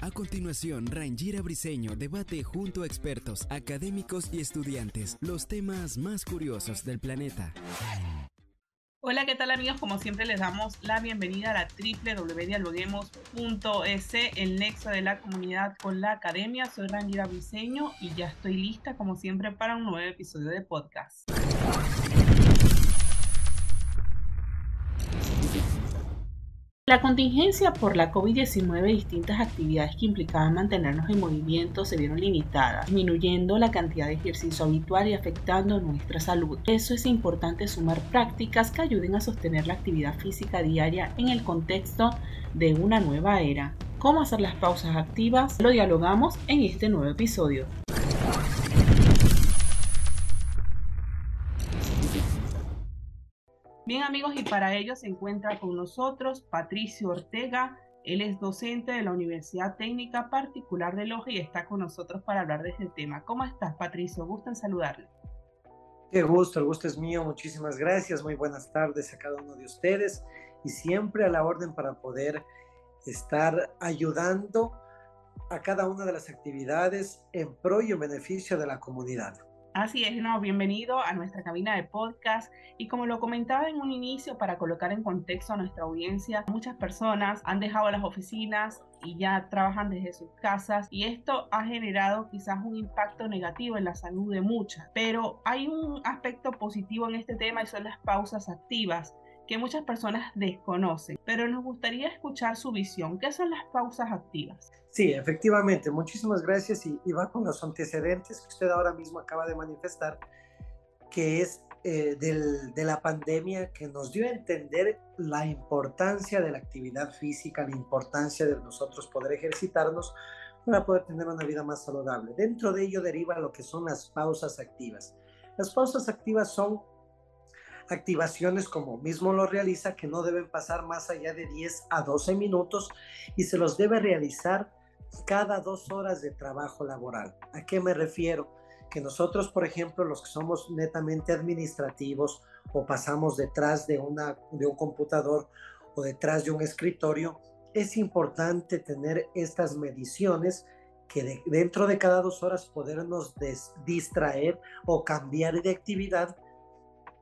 A continuación, Rangira Briseño debate junto a expertos, académicos y estudiantes los temas más curiosos del planeta. Hola, ¿qué tal amigos? Como siempre les damos la bienvenida a la www.dialoguemos.es, el nexo de la comunidad con la academia. Soy Rangira Briseño y ya estoy lista como siempre para un nuevo episodio de podcast. La contingencia por la COVID-19 y distintas actividades que implicaban mantenernos en movimiento se vieron limitadas, disminuyendo la cantidad de ejercicio habitual y afectando nuestra salud. Eso es importante sumar prácticas que ayuden a sostener la actividad física diaria en el contexto de una nueva era. ¿Cómo hacer las pausas activas? Lo dialogamos en este nuevo episodio. Bien amigos, y para ello se encuentra con nosotros Patricio Ortega. Él es docente de la Universidad Técnica Particular de Loja y está con nosotros para hablar de este tema. ¿Cómo estás, Patricio? Gusto en saludarle. Qué gusto, el gusto es mío. Muchísimas gracias. Muy buenas tardes a cada uno de ustedes y siempre a la orden para poder estar ayudando a cada una de las actividades en pro y en beneficio de la comunidad. Así es, no, bienvenido a nuestra cabina de podcast. Y como lo comentaba en un inicio, para colocar en contexto a nuestra audiencia, muchas personas han dejado las oficinas y ya trabajan desde sus casas y esto ha generado quizás un impacto negativo en la salud de muchas. Pero hay un aspecto positivo en este tema y son las pausas activas que muchas personas desconocen, pero nos gustaría escuchar su visión. ¿Qué son las pausas activas? Sí, efectivamente, muchísimas gracias y, va con los antecedentes que usted ahora mismo acaba de manifestar, que es eh, de la pandemia que nos dio a entender la importancia de la actividad física, la importancia de nosotros poder ejercitarnos para poder tener una vida más saludable. Dentro de ello deriva lo que son las pausas activas. Las pausas activas son activaciones como mismo lo realiza que no deben pasar más allá de 10 a 12 minutos y se los debe realizar cada dos horas de trabajo laboral. ¿A qué me refiero? Que nosotros, por ejemplo, los que somos netamente administrativos o pasamos detrás de, una, de un computador o detrás de un escritorio, es importante tener estas mediciones que dentro de cada dos horas podernos distraer o cambiar de actividad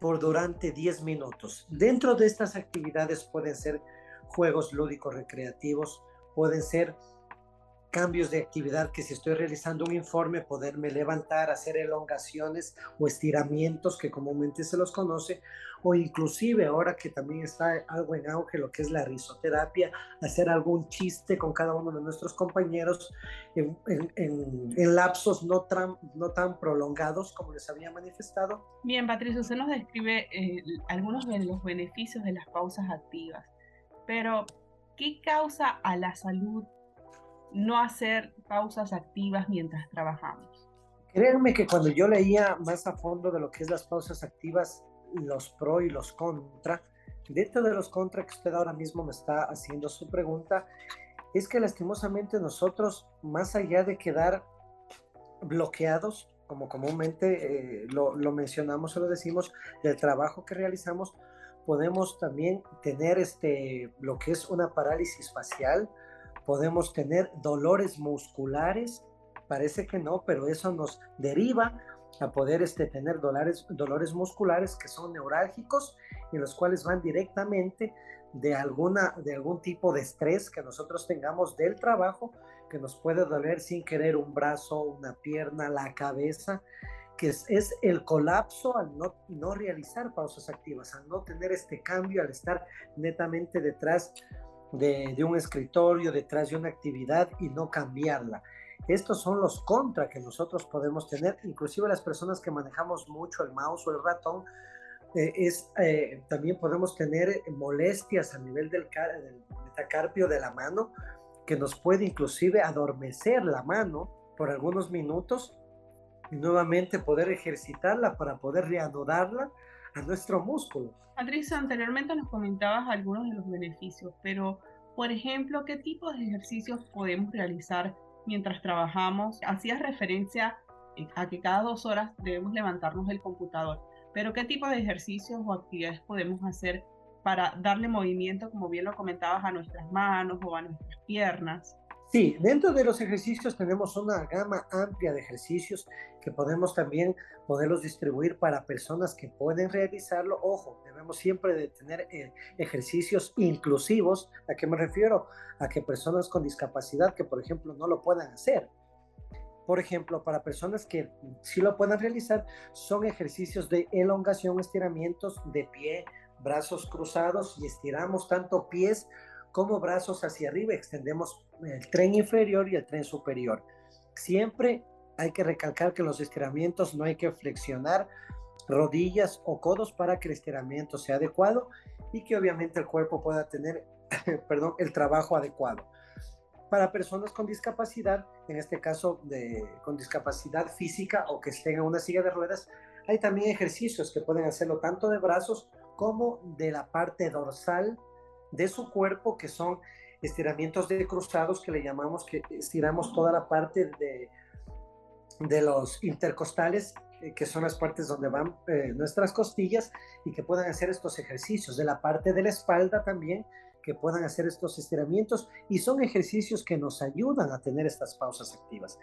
por durante 10 minutos. Dentro de estas actividades pueden ser juegos lúdicos recreativos, pueden ser cambios de actividad que si estoy realizando un informe, poderme levantar, hacer elongaciones o estiramientos que comúnmente se los conoce, o inclusive ahora que también está algo en auge lo que es la risoterapia, hacer algún chiste con cada uno de nuestros compañeros en, lapsos no, no tan prolongados como les había manifestado. Bien, Patricio, usted nos describe eh, algunos de los beneficios de las pausas activas, pero ¿qué causa a la salud no hacer pausas activas mientras trabajamos. Créanme que cuando yo leía más a fondo de lo que es las pausas activas, los pro y los contra, dentro de los contra que usted ahora mismo me está haciendo su pregunta, es que lastimosamente nosotros, más allá de quedar bloqueados, como comúnmente eh, lo, lo, mencionamos o lo decimos, del trabajo que realizamos, podemos también tener este, lo que es una parálisis facial, podemos tener dolores musculares, parece que no, pero eso nos deriva a poder este, tener dolores, dolores musculares que son neurálgicos y los cuales van directamente de, alguna, de algún tipo de estrés que nosotros tengamos del trabajo, que nos puede doler sin querer un brazo, una pierna, la cabeza, que es, es, el colapso al no, no realizar pausas activas, al no tener este cambio, al estar netamente detrás de, un escritorio, detrás de una actividad y no cambiarla. Estos son los contra que nosotros podemos tener, inclusive las personas que manejamos mucho el mouse o el ratón, eh, es, eh, también podemos tener molestias a nivel del, del metacarpio de la mano, que nos puede inclusive adormecer la mano por algunos minutos y nuevamente poder ejercitarla para poder reanudarla a nuestro músculo. Patricia, anteriormente nos comentabas algunos de los beneficios, pero por ejemplo, ¿qué tipo de ejercicios podemos realizar mientras trabajamos? Hacías referencia eh, a que cada dos horas debemos levantarnos del computador, pero ¿qué tipo de ejercicios o actividades podemos hacer para darle movimiento, como bien lo comentabas, a nuestras manos o a nuestras piernas? Sí, dentro de los ejercicios tenemos una gama amplia de ejercicios que podemos también poderlos distribuir para personas que pueden realizarlo. Ojo, debemos siempre de tener eh, ejercicios inclusivos. ¿A qué me refiero? A que personas con discapacidad que, por ejemplo, no lo puedan hacer. Por ejemplo, para personas que sí lo puedan realizar, son ejercicios de elongación, estiramientos de pie, brazos cruzados y estiramos tanto pies como brazos hacia arriba, extendemos el tren inferior y el tren superior. Siempre hay que recalcar que los estiramientos no hay que flexionar rodillas o codos para que el estiramiento sea adecuado y que obviamente el cuerpo pueda tener, perdón, el trabajo adecuado. Para personas con discapacidad, en este caso de, con discapacidad física o que estén en una silla de ruedas, hay también ejercicios que pueden hacerlo tanto de brazos como de la parte dorsal de su cuerpo, que son estiramientos de cruzados que le llamamos que estiramos toda la parte de, de los intercostales, eh, que son las partes donde van eh, nuestras costillas y que puedan hacer estos ejercicios, de la parte de la espalda también, que puedan hacer estos estiramientos y son ejercicios que nos ayudan a tener estas pausas activas.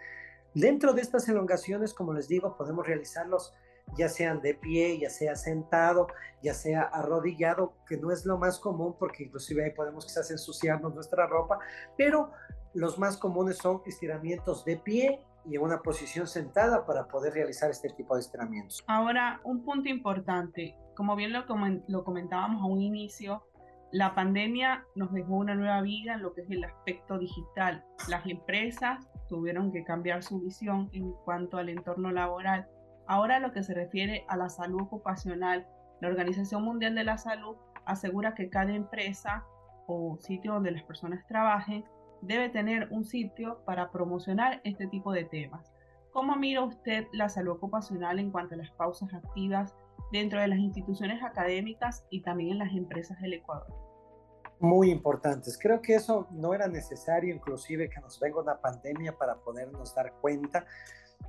Dentro de estas elongaciones, como les digo, podemos realizarlos ya sean de pie, ya sea sentado, ya sea arrodillado, que no es lo más común porque inclusive ahí podemos quizás ensuciarnos nuestra ropa, pero los más comunes son estiramientos de pie y en una posición sentada para poder realizar este tipo de estiramientos. Ahora, un punto importante, como bien lo, lo comentábamos a un inicio, la pandemia nos dejó una nueva vida en lo que es el aspecto digital. Las empresas tuvieron que cambiar su visión en cuanto al entorno laboral Ahora lo que se refiere a la salud ocupacional, la Organización Mundial de la Salud asegura que cada empresa o sitio donde las personas trabajen debe tener un sitio para promocionar este tipo de temas. ¿Cómo mira usted la salud ocupacional en cuanto a las pausas activas dentro de las instituciones académicas y también en las empresas del Ecuador? Muy importantes. Creo que eso no era necesario, inclusive que nos venga una pandemia para podernos dar cuenta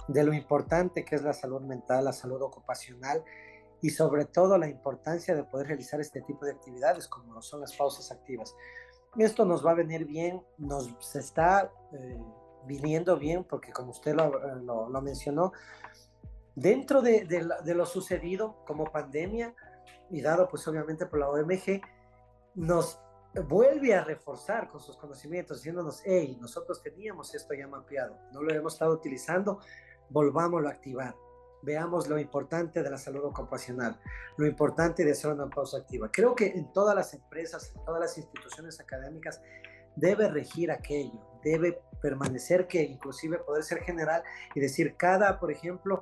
de lo importante que es la salud mental, la salud ocupacional y sobre todo la importancia de poder realizar este tipo de actividades como son las pausas activas. Esto nos va a venir bien, nos está eh, viniendo bien porque como usted lo, mencionó, dentro de, de, lo sucedido como pandemia y dado pues obviamente por la OMG, nos vuelve a reforzar con sus conocimientos, diciéndonos, hey, nosotros teníamos esto ya mapeado, no lo hemos estado utilizando, volvámoslo a activar. Veamos lo importante de la salud ocupacional, lo importante de hacer una pausa activa. Creo que en todas las empresas, en todas las instituciones académicas, debe regir aquello, debe permanecer que inclusive poder ser general y decir cada, por ejemplo,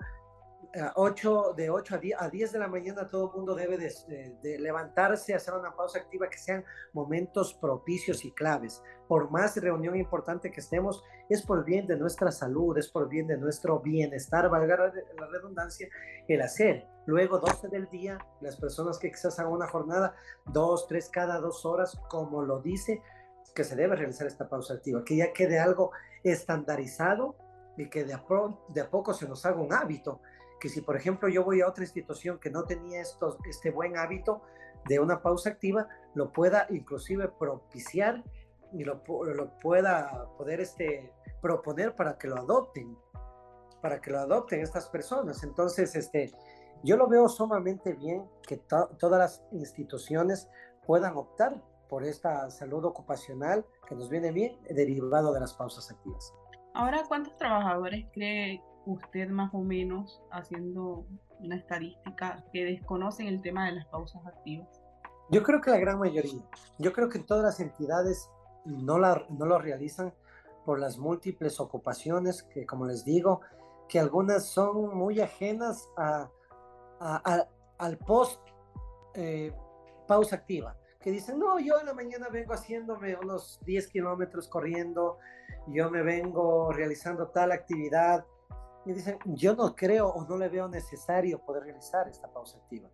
8, de 8 a 10, a 10 de la mañana todo el mundo debe de, levantarse, hacer una pausa activa, que sean momentos propicios y claves. Por más reunión importante que estemos, es por bien de nuestra salud, es por bien de nuestro bienestar, valga la redundancia, el hacer. Luego, 12 del día, las personas que quizás hagan una jornada, 2, 3 cada dos horas, como lo dice, que se debe realizar esta pausa activa, que ya quede algo estandarizado y que de a, de a poco se nos haga un hábito que si por ejemplo yo voy a otra institución que no tenía estos, este buen hábito de una pausa activa, lo pueda inclusive propiciar y lo, lo pueda poder este, proponer para que lo adopten, para que lo adopten estas personas. Entonces, este, yo lo veo sumamente bien que todas las instituciones puedan optar por esta salud ocupacional que nos viene bien derivado de las pausas activas. Ahora, ¿cuántos trabajadores cree usted más o menos haciendo una estadística que desconocen el tema de las pausas activas? Yo creo que la gran mayoría. Yo creo que todas las entidades no, la, no lo realizan por las múltiples ocupaciones que, como les digo, que algunas son muy ajenas a, al post eh, pausa activa, que dicen, no, yo en la mañana vengo haciéndome unos 10 kilómetros corriendo, yo me vengo realizando tal actividad, y dicen, yo no creo o no le veo necesario poder realizar esta pausa activa.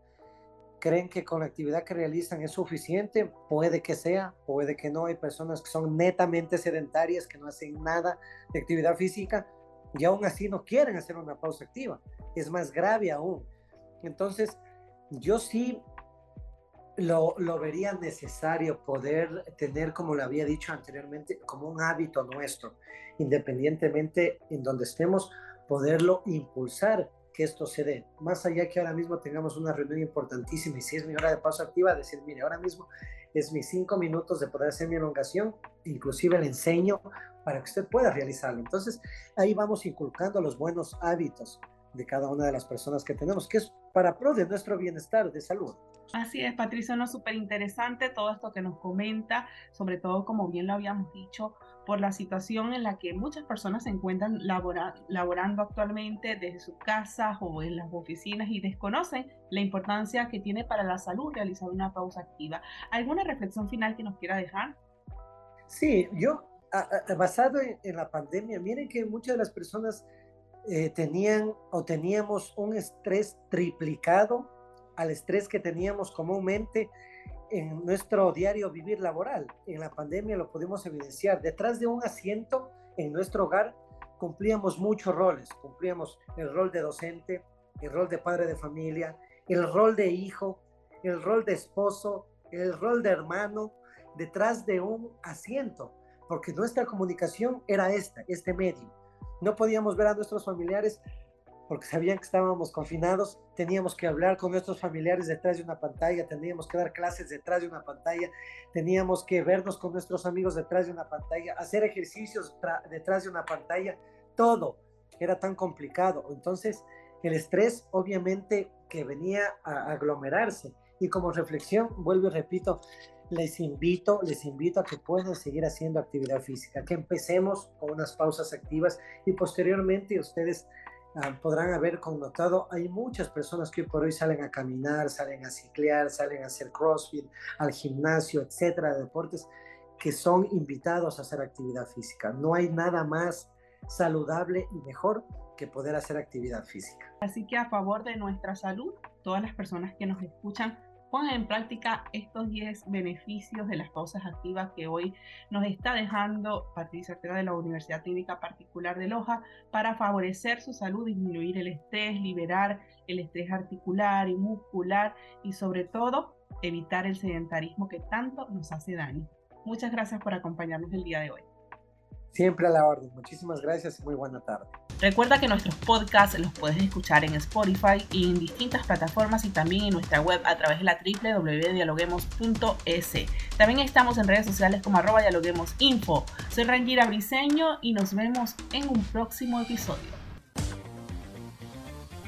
¿Creen que con la actividad que realizan es suficiente? Puede que sea, puede que no. Hay personas que son netamente sedentarias, que no hacen nada de actividad física y aún así no quieren hacer una pausa activa. Es más grave aún. Entonces, yo sí lo, lo, vería necesario poder tener, como le había dicho anteriormente, como un hábito nuestro, independientemente en donde estemos, poderlo impulsar que esto se dé. Más allá que ahora mismo tengamos una reunión importantísima y si es mi hora de paso activa, decir, mire, ahora mismo es mis cinco minutos de poder hacer mi elongación, inclusive le enseño para que usted pueda realizarlo. Entonces, ahí vamos inculcando los buenos hábitos de cada una de las personas que tenemos, que es para pro de nuestro bienestar de salud. Así es, Patricia, no súper interesante todo esto que nos comenta, sobre todo como bien lo habíamos dicho, por la situación en la que muchas personas se encuentran laborando actualmente desde sus casas o en las oficinas y desconocen la importancia que tiene para la salud realizar una pausa activa. ¿Alguna reflexión final que nos quiera dejar? Sí, yo, basado en, la pandemia, miren que muchas de las personas eh, tenían o teníamos un estrés triplicado al estrés que teníamos comúnmente en nuestro diario vivir laboral. En la pandemia lo pudimos evidenciar. Detrás de un asiento en nuestro hogar cumplíamos muchos roles. Cumplíamos el rol de docente, el rol de padre de familia, el rol de hijo, el rol de esposo, el rol de hermano, detrás de un asiento, porque nuestra comunicación era esta, este medio. No podíamos ver a nuestros familiares porque sabían que estábamos confinados, teníamos que hablar con nuestros familiares detrás de una pantalla, teníamos que dar clases detrás de una pantalla, teníamos que vernos con nuestros amigos detrás de una pantalla, hacer ejercicios detrás de una pantalla, todo era tan complicado. Entonces, el estrés obviamente que venía a aglomerarse. Y como reflexión, vuelvo y repito, les invito, les invito a que puedan seguir haciendo actividad física, que empecemos con unas pausas activas y posteriormente ustedes Ah, podrán haber connotado, hay muchas personas que por hoy salen a caminar, salen a ciclear, salen a hacer crossfit, al gimnasio, etcétera, deportes, que son invitados a hacer actividad física. No hay nada más saludable y mejor que poder hacer actividad física. Así que a favor de nuestra salud, todas las personas que nos escuchan pongan en práctica estos 10 beneficios de las pausas activas que hoy nos está dejando Patricia Ortega de la Universidad Técnica Particular de Loja para favorecer su salud, disminuir el estrés, liberar el estrés articular y muscular y sobre todo evitar el sedentarismo que tanto nos hace daño. Muchas gracias por acompañarnos el día de hoy. Siempre a la orden. Muchísimas gracias y muy buena tarde. Recuerda que nuestros podcasts los puedes escuchar en Spotify y en distintas plataformas y también en nuestra web a través de la www.dialoguemos.es. También estamos en redes sociales como arroba dialoguemosinfo. Soy Rangira Briseño y nos vemos en un próximo episodio.